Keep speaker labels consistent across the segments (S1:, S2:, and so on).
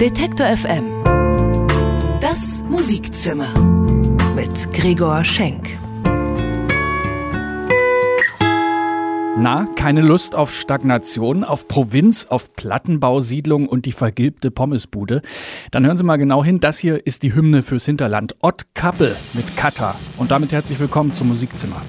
S1: Detektor FM. Das Musikzimmer mit Gregor Schenk.
S2: Na, keine Lust auf Stagnation, auf Provinz, auf Plattenbausiedlung und die vergilbte Pommesbude? Dann hören Sie mal genau hin. Das hier ist die Hymne fürs Hinterland. Ott Kappel mit Kata. Und damit herzlich willkommen zum Musikzimmer.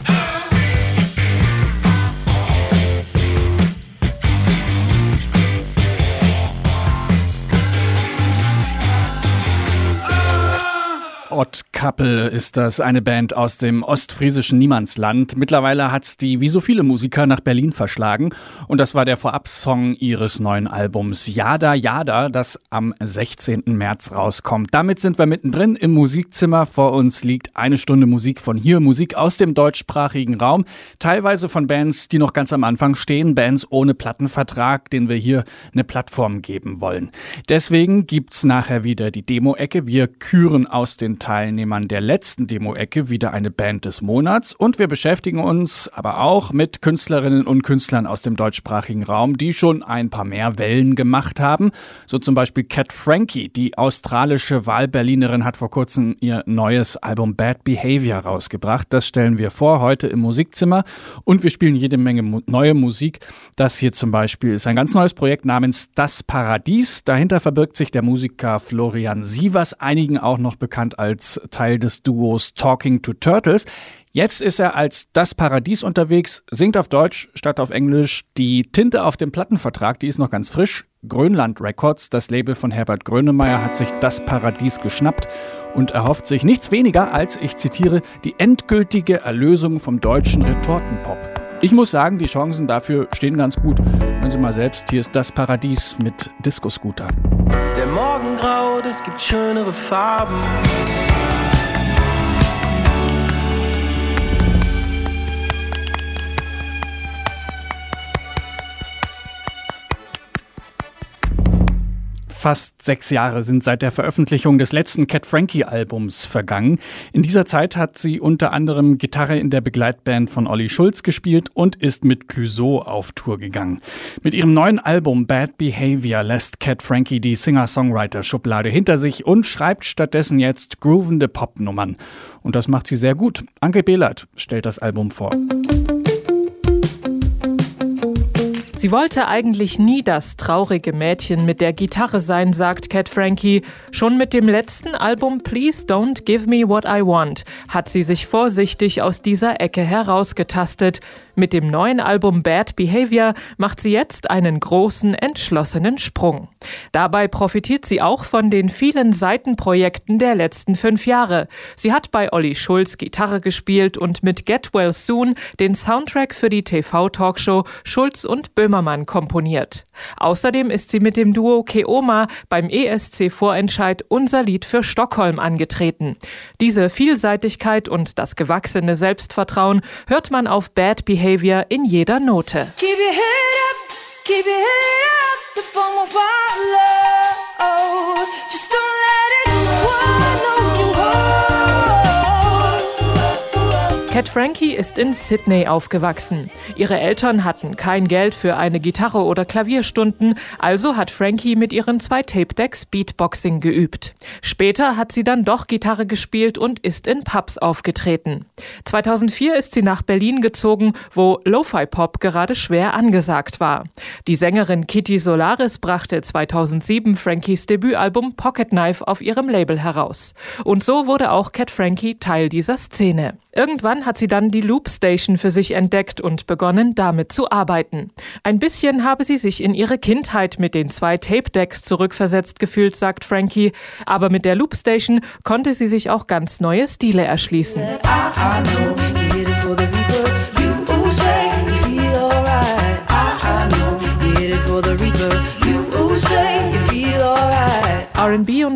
S2: Ott Kappel ist das, eine Band aus dem ostfriesischen Niemandsland. Mittlerweile hat die wie so viele Musiker nach Berlin verschlagen und das war der Vorabsong ihres neuen Albums Jada Jada, das am 16. März rauskommt. Damit sind wir mittendrin im Musikzimmer. Vor uns liegt eine Stunde Musik von hier, Musik aus dem deutschsprachigen Raum, teilweise von Bands, die noch ganz am Anfang stehen, Bands ohne Plattenvertrag, denen wir hier eine Plattform geben wollen. Deswegen gibt's nachher wieder die Demo-Ecke. Wir küren aus den Teilnehmern der letzten Demo-Ecke wieder eine Band des Monats und wir beschäftigen uns aber auch mit Künstlerinnen und Künstlern aus dem deutschsprachigen Raum, die schon ein paar mehr Wellen gemacht haben. So zum Beispiel Cat Frankie, die australische Wahlberlinerin, hat vor kurzem ihr neues Album Bad Behavior rausgebracht. Das stellen wir vor heute im Musikzimmer und wir spielen jede Menge neue Musik. Das hier zum Beispiel ist ein ganz neues Projekt namens Das Paradies. Dahinter verbirgt sich der Musiker Florian Sievers, einigen auch noch bekannt als als Teil des Duos Talking to Turtles. Jetzt ist er als Das Paradies unterwegs, singt auf Deutsch statt auf Englisch. Die Tinte auf dem Plattenvertrag, die ist noch ganz frisch. Grönland Records, das Label von Herbert Grönemeyer, hat sich Das Paradies geschnappt und erhofft sich nichts weniger als, ich zitiere, die endgültige Erlösung vom deutschen Retortenpop. Ich muss sagen, die Chancen dafür stehen ganz gut. Hören Sie mal selbst, hier ist das Paradies mit Disco-Scooter.
S3: Der Morgen graut, es gibt schönere Farben.
S2: Fast sechs Jahre sind seit der Veröffentlichung des letzten Cat Frankie Albums vergangen. In dieser Zeit hat sie unter anderem Gitarre in der Begleitband von Olli Schulz gespielt und ist mit Clouseau auf Tour gegangen. Mit ihrem neuen Album Bad Behavior lässt Cat Frankie die Singer-Songwriter-Schublade hinter sich und schreibt stattdessen jetzt groovende Popnummern. Und das macht sie sehr gut. Anke Behlert stellt das Album vor.
S4: Sie wollte eigentlich nie das traurige Mädchen mit der Gitarre sein, sagt Cat Frankie. Schon mit dem letzten Album Please Don't Give Me What I Want hat sie sich vorsichtig aus dieser Ecke herausgetastet. Mit dem neuen Album Bad Behavior macht sie jetzt einen großen, entschlossenen Sprung. Dabei profitiert sie auch von den vielen Seitenprojekten der letzten fünf Jahre. Sie hat bei Olli Schulz Gitarre gespielt und mit Get Well Soon den Soundtrack für die TV-Talkshow Schulz und Böhmermann komponiert. Außerdem ist sie mit dem Duo Keoma beim ESC-Vorentscheid Unser Lied für Stockholm angetreten. Diese Vielseitigkeit und das gewachsene Selbstvertrauen hört man auf Bad Behavior Behavior in jeder Note. Keep your head up, keep your head up, the phone will follow. Cat Frankie ist in Sydney aufgewachsen. Ihre Eltern hatten kein Geld für eine Gitarre oder Klavierstunden, also hat Frankie mit ihren zwei Tape-Decks Beatboxing geübt. Später hat sie dann doch Gitarre gespielt und ist in Pubs aufgetreten. 2004 ist sie nach Berlin gezogen, wo Lo-Fi-Pop gerade schwer angesagt war. Die Sängerin Kitty Solaris brachte 2007 Frankies Debütalbum Pocket Knife auf ihrem Label heraus. Und so wurde auch Cat Frankie Teil dieser Szene. Irgendwann hat sie dann die Loop Station für sich entdeckt und begonnen, damit zu arbeiten. Ein bisschen habe sie sich in ihre Kindheit mit den zwei Tape Decks zurückversetzt gefühlt, sagt Frankie, aber mit der Loop Station konnte sie sich auch ganz neue Stile erschließen.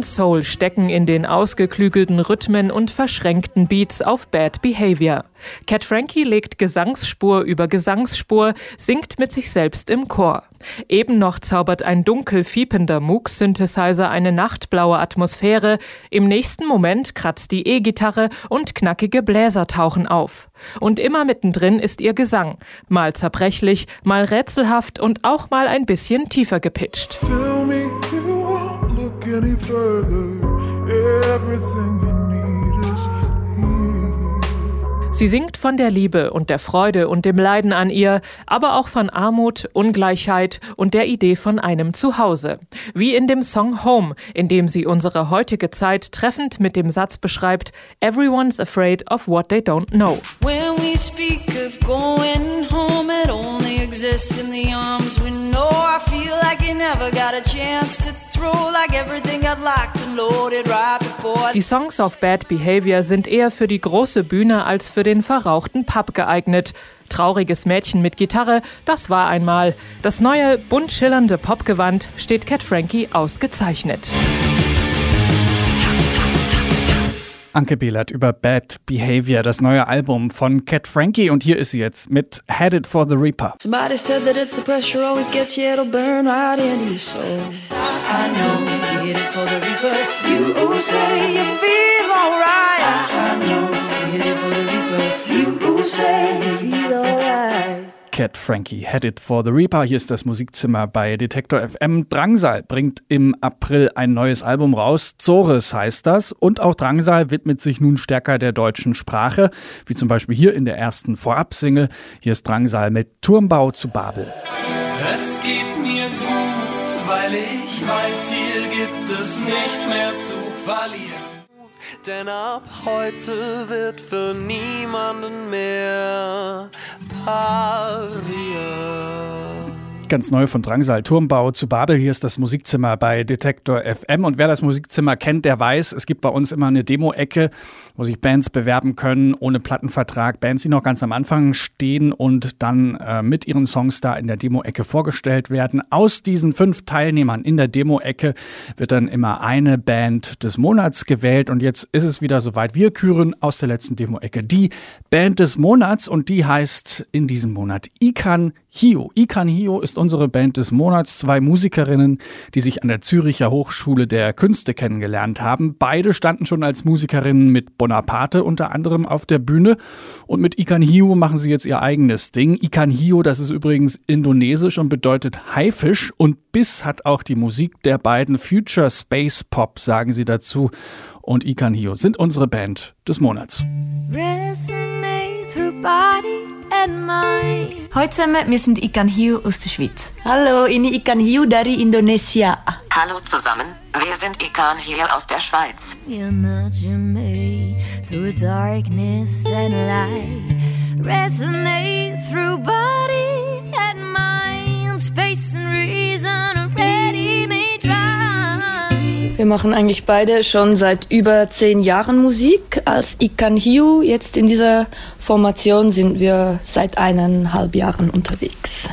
S4: Und Soul stecken in den ausgeklügelten Rhythmen und verschränkten Beats auf Bad Behavior. Cat Frankie legt Gesangsspur über Gesangsspur, singt mit sich selbst im Chor. Eben noch zaubert ein dunkel fiepender Moog-Synthesizer eine nachtblaue Atmosphäre, im nächsten Moment kratzt die E-Gitarre und knackige Bläser tauchen auf. Und immer mittendrin ist ihr Gesang, mal zerbrechlich, mal rätselhaft und auch mal ein bisschen tiefer gepitcht. Tell me you
S5: any further. Everything
S4: Sie singt von der Liebe und der Freude und dem Leiden an ihr, aber auch von Armut, Ungleichheit und der Idee von einem Zuhause. Wie in dem Song Home, in dem sie unsere heutige Zeit treffend mit dem Satz beschreibt, Everyone's afraid of what they don't know.
S6: When we speak of going home, it only exists in the arms we know. I feel like you never got a chance to throw, like everything got locked and loaded right before.
S4: Die Songs auf Bad Behavior sind eher für die große Bühne als für den verrauchten Pub geeignet. Trauriges Mädchen mit Gitarre, das war einmal. Das neue, bunt schillernde Popgewand steht Cat Frankie ausgezeichnet.
S2: Anke Behlert über Bad Behavior, das neue Album von Cat Frankie. Und hier ist sie jetzt mit Headed for the Reaper.
S6: Somebody said that it's the pressure always gets you, it'll burn right into your soul. I know you're headed for the reaper. You say you feel alright. I know
S2: Cat Frankie, Headed for the Reaper. Hier ist das Musikzimmer bei Detektor FM. Drangsal bringt im April ein neues Album raus. Zores heißt das. Und auch Drangsal widmet sich nun stärker der deutschen Sprache, wie zum Beispiel hier in der ersten Vorab-Single. Hier ist Drangsal mit Turmbau zu Babel.
S3: Es geht mir gut, weil ich weiß, hier gibt es nichts mehr zu. Denn ab heute wird für niemanden mehr Paria.
S2: Ganz neu von Drangsal Turmbau zu Babel. Hier ist das Musikzimmer bei Detektor FM. Und wer das Musikzimmer kennt, der weiß, es gibt bei uns immer eine Demo-Ecke, wo sich Bands bewerben können, ohne Plattenvertrag. Bands, die noch ganz am Anfang stehen und dann äh, mit ihren Songs da in der Demo-Ecke vorgestellt werden. Aus diesen fünf Teilnehmern in der Demo-Ecke wird dann immer eine Band des Monats gewählt. Und jetzt ist es wieder soweit. Wir küren aus der letzten Demo-Ecke die Band des Monats und die heißt in diesem Monat Ikan Hio. Ikan Hio ist unsere Band des Monats. Zwei Musikerinnen, die sich an der Züricher Hochschule der Künste kennengelernt haben. Beide standen schon als Musikerinnen mit Bonaparte unter anderem auf der Bühne. Und mit Ikan Hio machen sie jetzt ihr eigenes Ding. Ikan Hio, das ist übrigens indonesisch und bedeutet Haifisch. Und Biss hat auch die Musik der beiden Future Space Pop, sagen sie dazu. Und Ikan Hio sind unsere Band des Monats.
S7: Resonate through body.
S8: Hallo zusammen, wir sind Ikan Hiu aus der Schweiz.
S9: Hallo, ini Ikan Hiu dari Indonesia.
S10: Hallo zusammen, wir sind Ikan hier aus der Schweiz.
S7: You're not your mate through darkness and light. Resonate through body
S9: machen eigentlich beide schon seit über zehn Jahren Musik. Als Ikan Hiu, jetzt in dieser Formation sind wir seit eineinhalb Jahren unterwegs.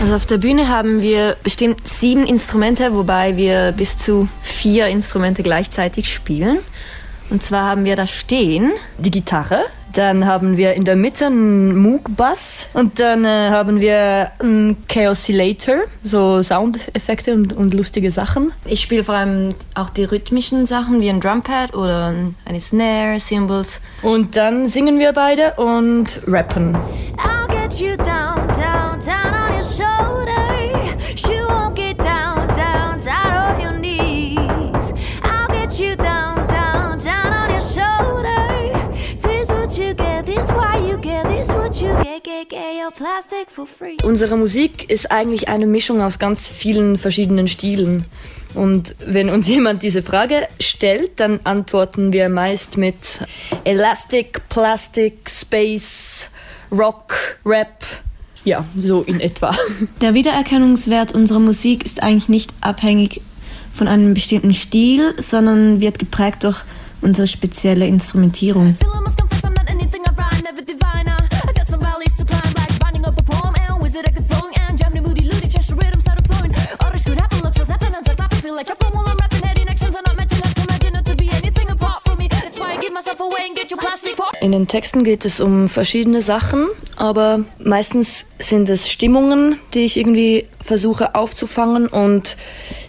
S8: Also auf der Bühne haben wir bestimmt sieben Instrumente, wobei wir bis zu vier Instrumente gleichzeitig spielen. Und zwar haben wir da stehen
S9: Die Gitarre, dann haben wir in der Mitte einen Moog-Bass und dann äh, haben wir einen Chaosilator, so Soundeffekte und, und lustige Sachen.
S8: Ich spiele vor allem auch die rhythmischen Sachen wie ein Drumpad oder eine Snare, Cymbals.
S9: Und dann singen wir beide und rappen.
S7: I'll get you down, down,
S9: Unsere Musik ist eigentlich eine Mischung aus ganz vielen verschiedenen Stilen. Und wenn uns jemand diese Frage stellt, dann antworten wir meist mit Elastic, Plastic, Space, Rock, Rap. Ja, so in etwa.
S8: Der Wiedererkennungswert unserer Musik ist eigentlich nicht abhängig von einem bestimmten Stil, sondern wird geprägt durch unsere spezielle Instrumentierung.
S7: Like chopping while I'm rapping, heading actions are not mentioned, not to imagine not to be anything apart from me. That's why I give myself away and get your plastic for.
S9: In den Texten geht es um verschiedene Sachen, aber meistens sind es Stimmungen, die ich irgendwie versuche aufzufangen und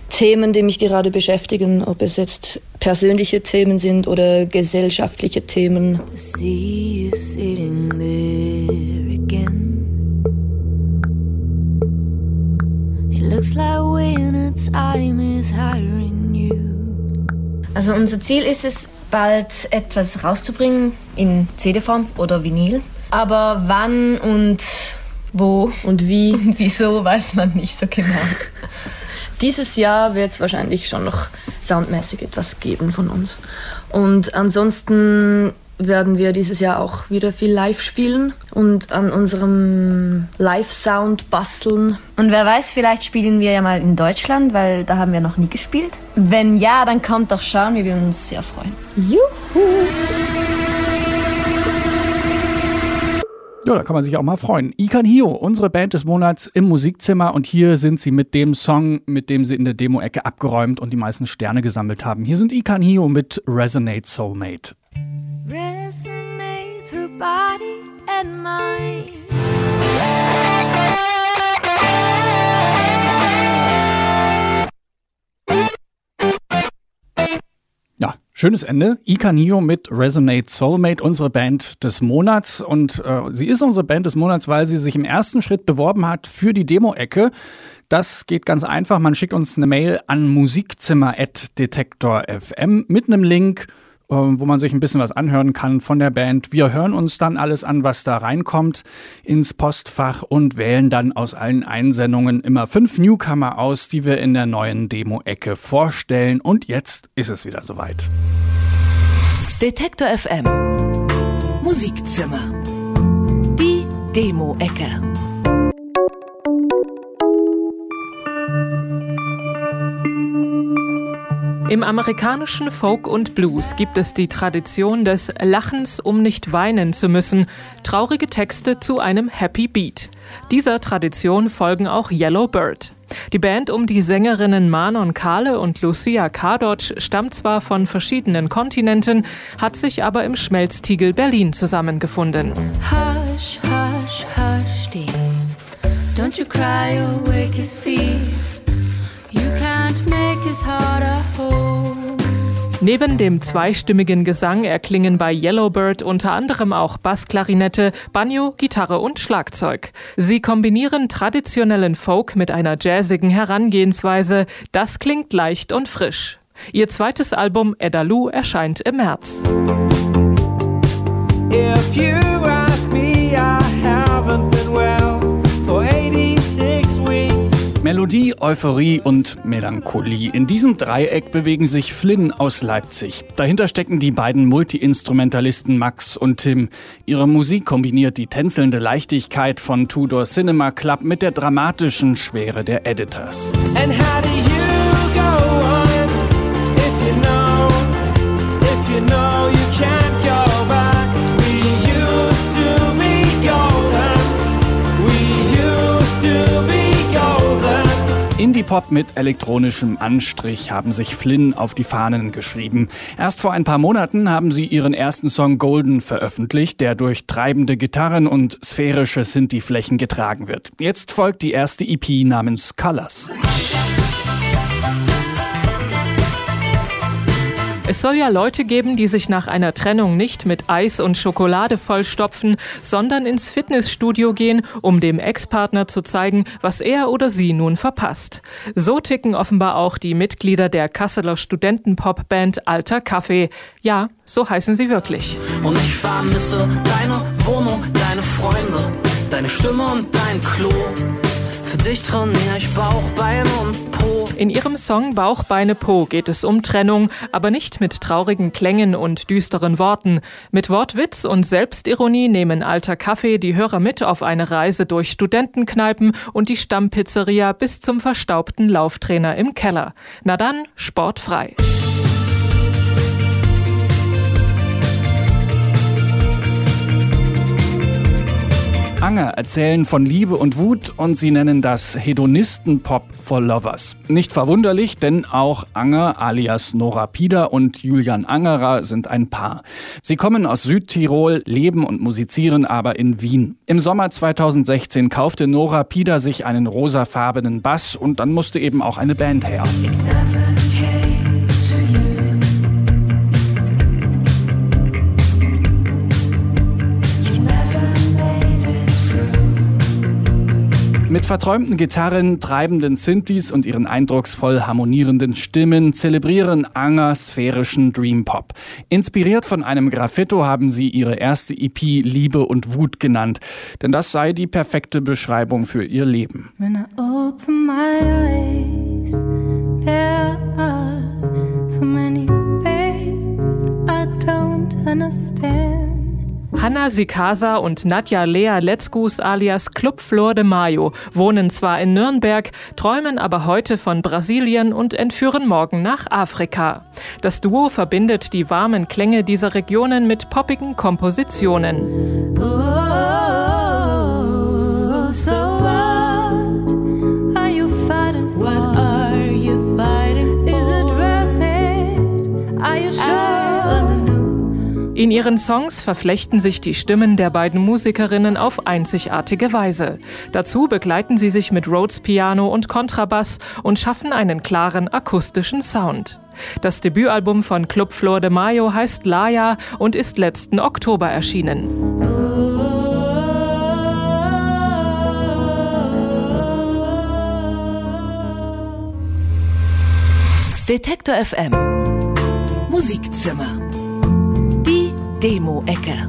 S9: Themen, die mich gerade beschäftigen, ob es jetzt persönliche Themen sind oder gesellschaftliche Themen.
S6: See you sitting there again.
S8: Also unser Ziel ist es, bald etwas rauszubringen in CD-Form oder Vinyl. Aber wann und wo
S9: und wie
S8: und wieso weiß man nicht so genau.
S9: Dieses Jahr wird es wahrscheinlich schon noch soundmäßig etwas geben von uns. Und ansonsten werden wir dieses Jahr auch wieder viel live spielen und an unserem Live-Sound basteln.
S8: Und wer weiß, vielleicht spielen wir ja mal in Deutschland, weil da haben wir noch nie gespielt. Wenn ja, dann kommt doch schauen, wir würden uns sehr freuen.
S9: Juhu!
S2: Ja, da kann man sich auch mal freuen. Ikan Hio, unsere Band des Monats im Musikzimmer und hier sind sie mit dem Song, mit dem sie in der Demo-Ecke abgeräumt und die meisten Sterne gesammelt haben. Hier sind Ikan Hio mit Resonate Soulmate.
S7: Resonate through body and mind.
S2: Schönes Ende. Ika Nio mit Resonate Soulmate, unsere Band des Monats. Und äh, sie ist unsere Band des Monats, weil sie sich im ersten Schritt beworben hat für die Demo-Ecke. Das geht ganz einfach. Man schickt uns eine Mail an musikzimmer.detektor.fm mit einem Link wo man sich ein bisschen was anhören kann von der Band. Wir hören uns dann alles an, was da reinkommt ins Postfach und wählen dann aus allen Einsendungen immer fünf Newcomer aus, die wir in der neuen Demo-Ecke vorstellen. Und jetzt ist es wieder soweit.
S1: Detektor FM Musikzimmer. Die Demo-Ecke.
S4: Im amerikanischen Folk und Blues gibt es die Tradition des Lachens, um nicht weinen zu müssen, traurige Texte zu einem Happy Beat. Dieser Tradition folgen auch Yellow Bird. Die Band um die Sängerinnen Manon Kahle und Lucia Kardotsch stammt zwar von verschiedenen Kontinenten, hat sich aber im Schmelztiegel Berlin zusammengefunden.
S7: Hush, hush, hush, dear. Don't you cry or wake his feet. You can't make his heart.
S4: Neben dem zweistimmigen Gesang erklingen bei Yellowbird unter anderem auch Bassklarinette, Banjo, Gitarre und Schlagzeug. Sie kombinieren traditionellen Folk mit einer jazzigen Herangehensweise. Das klingt leicht und frisch. Ihr zweites Album Edalu erscheint im März.
S3: If you ask me, I haven't
S2: Melodie, Euphorie und Melancholie. In diesem Dreieck bewegen sich Flynn aus Leipzig. Dahinter stecken die beiden Multi-Instrumentalisten Max und Tim. Ihre Musik kombiniert die tänzelnde Leichtigkeit von Tudor Cinema Club mit der dramatischen Schwere der Editors. Indie-Pop mit elektronischem Anstrich haben sich Flynn auf die Fahnen geschrieben. Erst vor ein paar Monaten haben sie ihren ersten Song Golden veröffentlicht, der durch treibende Gitarren und sphärische Synthi-Flächen getragen wird. Jetzt folgt die erste EP namens Colors.
S4: Es soll ja Leute geben, die sich nach einer Trennung nicht mit Eis und Schokolade vollstopfen, sondern ins Fitnessstudio gehen, um dem Ex-Partner zu zeigen, was er oder sie nun verpasst. So ticken offenbar auch die Mitglieder der Kasseler Studentenpop-Band Alter Kaffee. Ja, so heißen sie wirklich.
S3: Und ich vermisse deine Wohnung, deine Freunde, deine Stimme und dein Klo. Für dich trainiere ich Bauch, Beine und Po.
S4: In ihrem Song Bauch, Beine, Po geht es um Trennung, aber nicht mit traurigen Klängen und düsteren Worten. Mit Wortwitz und Selbstironie nehmen Alter Kaffee die Hörer mit auf eine Reise durch Studentenkneipen und die Stammpizzeria bis zum verstaubten Lauftrainer im Keller. Na dann, sportfrei.
S2: Anger erzählen von Liebe und Wut und sie nennen das Hedonisten-Pop for Lovers. Nicht verwunderlich, denn auch Anger alias Nora Pida und Julian Angerer sind ein Paar. Sie kommen aus Südtirol, leben und musizieren aber in Wien. Im Sommer 2016 kaufte Nora Pida sich einen rosafarbenen Bass und dann musste eben auch eine Band her. Mit verträumten Gitarren, treibenden Synthes und ihren eindrucksvoll harmonierenden Stimmen zelebrieren Anger sphärischen Dream Pop. Inspiriert von einem Graffito haben sie ihre erste EP Liebe und Wut genannt, denn das sei die perfekte Beschreibung für ihr Leben.
S11: Understand.
S4: Hanna Sikasa und Nadja Lea Letzgus alias Club Flor de Mayo wohnen zwar in Nürnberg, träumen aber heute von Brasilien und entführen morgen nach Afrika. Das Duo verbindet die warmen Klänge dieser Regionen mit poppigen Kompositionen.
S11: Oh,
S4: In ihren Songs verflechten sich die Stimmen der beiden Musikerinnen auf einzigartige Weise. Dazu begleiten sie sich mit Rhodes Piano und Kontrabass und schaffen einen klaren akustischen Sound. Das Debütalbum von Club Flor de Mayo heißt Laya und ist letzten Oktober erschienen.
S1: Detektor FM Musikzimmer Demo-Ecke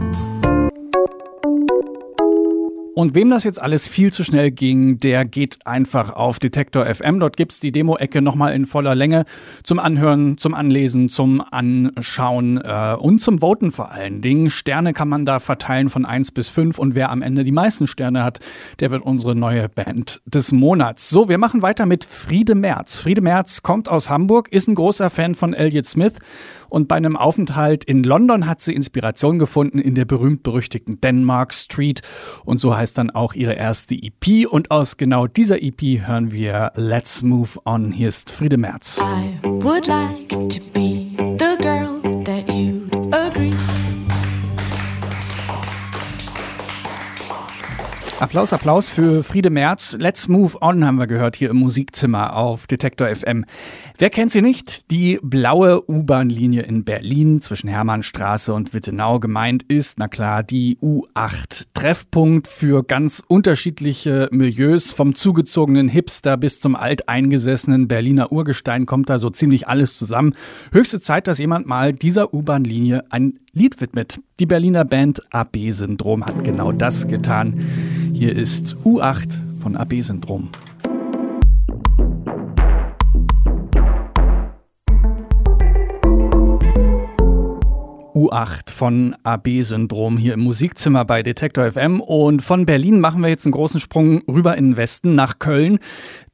S2: Und wem das jetzt alles viel zu schnell ging, der geht einfach auf Detektor FM. Dort gibt's die Demo-Ecke nochmal in voller Länge zum Anhören, zum Anlesen, zum Anschauen äh, und zum Voten vor allen Dingen. Sterne kann man da verteilen von eins bis fünf und wer am Ende die meisten Sterne hat, der wird unsere neue Band des Monats. So, wir machen weiter mit Friede Merz. Friede Merz kommt aus Hamburg, ist ein großer Fan von Elliot Smith und bei einem Aufenthalt in London hat sie Inspiration gefunden in der berühmt-berüchtigten Denmark Street und so heißt dann auch ihre erste EP und aus genau dieser EP hören wir Let's Move On. Hier ist Friede Merz.
S11: I would like to be the girl
S2: Applaus, Applaus für Friede Merz. Let's Move On haben wir gehört hier im Musikzimmer auf Detektor FM. Wer kennt sie nicht? Die blaue U-Bahn-Linie in Berlin zwischen Hermannstraße und Wittenau gemeint ist, na klar, die U8. Treffpunkt für ganz unterschiedliche Milieus, vom zugezogenen Hipster bis zum alteingesessenen Berliner Urgestein kommt da so ziemlich alles zusammen. Höchste Zeit, dass jemand mal dieser U-Bahn-Linie ein Lied widmet. Die Berliner Band AB-Syndrom hat genau das getan. Hier ist U8 von AB-Syndrom. U8 von AB-Syndrom hier im Musikzimmer bei Detektor FM. Und von Berlin machen wir jetzt einen großen Sprung rüber in den Westen nach Köln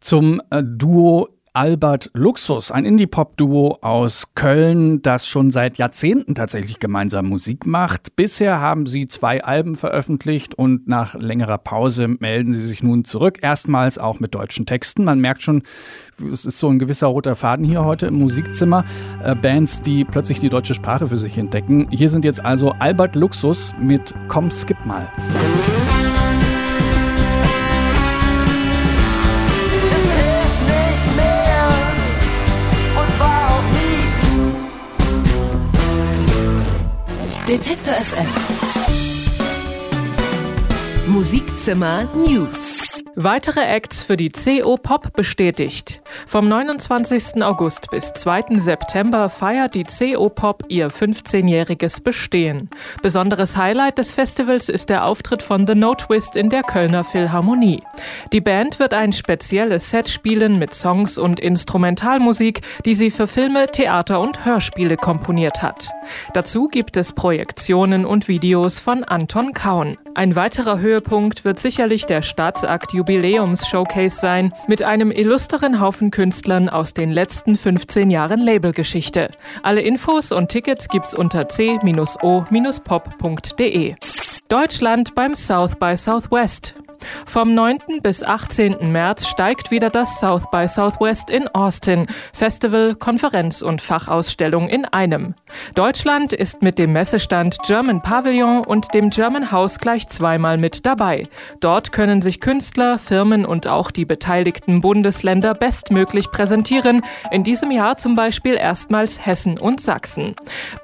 S2: zum äh, Duo Albert Luxus, ein Indie-Pop-Duo aus Köln, das schon seit Jahrzehnten tatsächlich gemeinsam Musik macht. Bisher haben sie zwei Alben veröffentlicht und nach längerer Pause melden sie sich nun zurück. Erstmals auch mit deutschen Texten. Man merkt schon, es ist so ein gewisser roter Faden hier heute im Musikzimmer. Äh, Bands, die plötzlich die deutsche Sprache für sich entdecken. Hier sind jetzt also Albert Luxus mit Komm, skip mal.
S1: Detektor FM Musikzimmer News
S4: Weitere Acts für die CO Pop bestätigt. Vom 29. August bis 2. September feiert die CO Pop ihr 15-jähriges Bestehen. Besonderes Highlight des Festivals ist der Auftritt von The No Twist in der Kölner Philharmonie. Die Band wird ein spezielles Set spielen mit Songs und Instrumentalmusik, die sie für Filme, Theater und Hörspiele komponiert hat. Dazu gibt es Projektionen und Videos von Anton Kaun. Ein weiterer Höhepunkt wird sicherlich der Staatsakt Jubiläums-Showcase sein, mit einem illustren Haufen Künstlern aus den letzten 15 Jahren Labelgeschichte. Alle Infos und Tickets gibt's unter c-o-pop.de. Deutschland beim South by Southwest. Vom 9. bis 18. März steigt wieder das South by Southwest in Austin. Festival, Konferenz und Fachausstellung in einem. Deutschland ist mit dem Messestand German Pavilion und dem German House gleich zweimal mit dabei. Dort können sich Künstler, Firmen und auch die beteiligten Bundesländer bestmöglich präsentieren. In diesem Jahr zum Beispiel erstmals Hessen und Sachsen.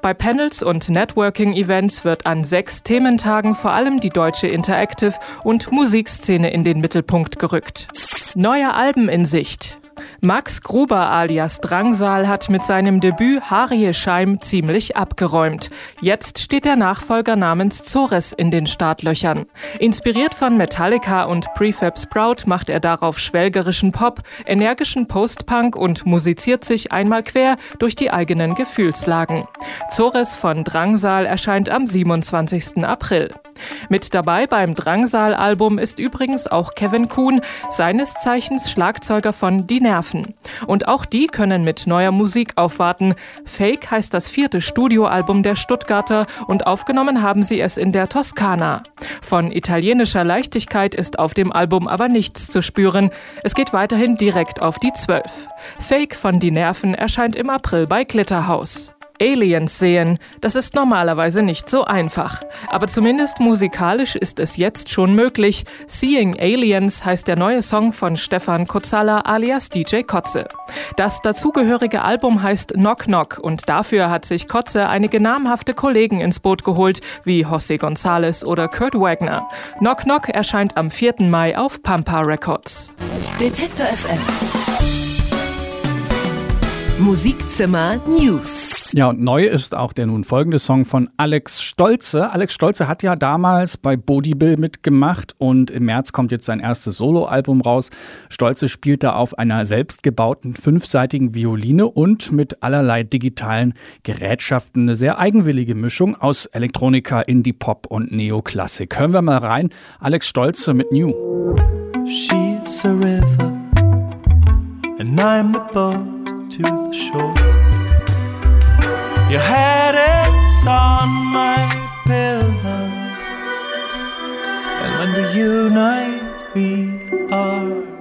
S4: Bei Panels und Networking-Events wird an sechs Thementagen vor allem die deutsche Interactive und Musik Musikszene in den Mittelpunkt gerückt. Neue Alben in Sicht. Max Gruber alias Drangsal hat mit seinem Debüt Harie Scheim ziemlich abgeräumt. Jetzt steht der Nachfolger namens Zores in den Startlöchern. Inspiriert von Metallica und Prefab Sprout macht er darauf schwelgerischen Pop, energischen Post-Punk und musiziert sich einmal quer durch die eigenen Gefühlslagen. Zores von Drangsal erscheint am 27. April. Mit dabei beim Drangsal-Album ist übrigens auch Kevin Kuhn, seines Zeichens Schlagzeuger von Die Nerven. Und auch die können mit neuer Musik aufwarten. Fake heißt das vierte Studioalbum der Stuttgarter und aufgenommen haben sie es in der Toskana. Von italienischer Leichtigkeit ist auf dem Album aber nichts zu spüren. Es geht weiterhin direkt auf die Zwölf. Fake von Die Nerven erscheint im April bei Glitterhouse. Aliens sehen. Das ist normalerweise nicht so einfach. Aber zumindest musikalisch ist es jetzt schon möglich. Seeing Aliens heißt der neue Song von Stefan Kotzala alias DJ Kotze. Das dazugehörige Album heißt Knock Knock und dafür hat sich Kotze einige namhafte Kollegen ins Boot geholt, wie José González oder Kurt Wagner. Knock Knock erscheint am 4. Mai auf Pampa Records.
S1: Detektor FM. Musikzimmer News.
S2: Ja, und neu ist auch der nun folgende Song von Alex Stolze. Alex Stolze hat ja damals bei Bodybill mitgemacht und im März kommt jetzt sein erstes Soloalbum raus. Stolze spielt da auf einer selbstgebauten fünfseitigen Violine und mit allerlei digitalen Gerätschaften eine sehr eigenwillige Mischung aus Elektronika, Indie-Pop und Neoklassik. Hören wir mal rein. Alex Stolze mit New.
S12: She's a river, and I'm the boat to the shore. Your head is on my pillow, and when we unite, we are.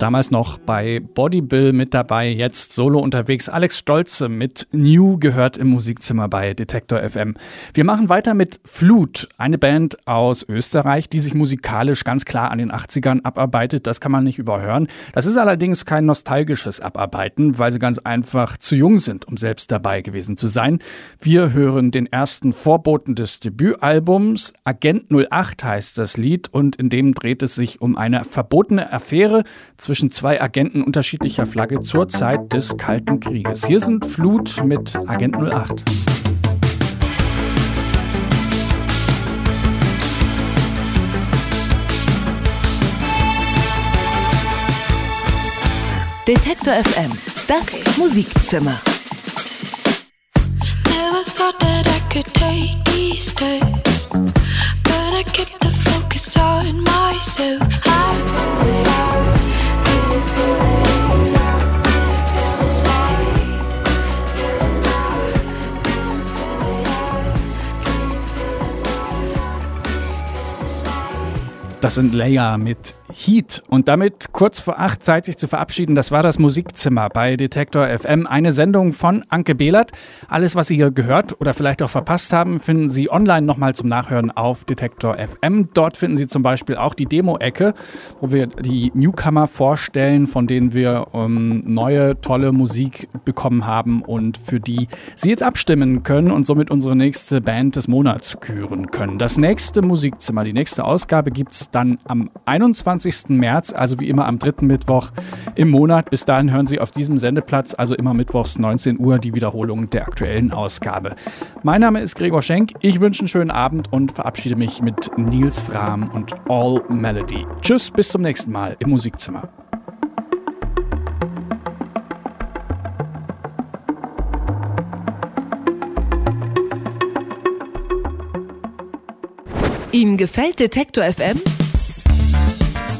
S2: Damals noch bei Bodybill mit dabei, jetzt solo unterwegs. Alex Stolze mit New gehört im Musikzimmer bei Detektor FM. Wir machen weiter mit Flut, eine Band aus Österreich, die sich musikalisch ganz klar an den 80ern abarbeitet. Das kann man nicht überhören. Das ist allerdings kein nostalgisches Abarbeiten, weil sie ganz einfach zu jung sind, um selbst dabei gewesen zu sein. Wir hören den ersten Vorboten des Debütalbums. Agent 08 heißt das Lied und in dem dreht es sich um eine verbotene Affäre zwischen zwei Agenten unterschiedlicher Flagge zur Zeit des Kalten Krieges. Hier sind Flut mit Agent 08.
S1: Detektor FM. Das Musikzimmer.
S11: Never thought that I could take these steps,
S2: Das sind Leia mit Heat. Und damit kurz vor acht Zeit sich zu verabschieden, das war das Musikzimmer bei Detektor FM. Eine Sendung von Anke Behlert. Alles, was Sie hier gehört oder vielleicht auch verpasst haben, finden Sie online nochmal zum Nachhören auf Detektor FM. Dort finden Sie zum Beispiel auch die Demo-Ecke, wo wir die Newcomer vorstellen, von denen wir ähm, neue, tolle Musik bekommen haben und für die Sie jetzt abstimmen können und somit unsere nächste Band des Monats küren können. Das nächste Musikzimmer, die nächste Ausgabe gibt es dann am 21. März, also wie immer am dritten Mittwoch im Monat. Bis dahin hören Sie auf diesem Sendeplatz, also immer mittwochs 19 Uhr, die Wiederholung der aktuellen Ausgabe. Mein Name ist Gregor Schenk. Ich wünsche einen schönen Abend und verabschiede mich mit Nils Fram und All Melody. Tschüss, bis zum nächsten Mal im Musikzimmer.
S1: Ihnen gefällt Detektor FM?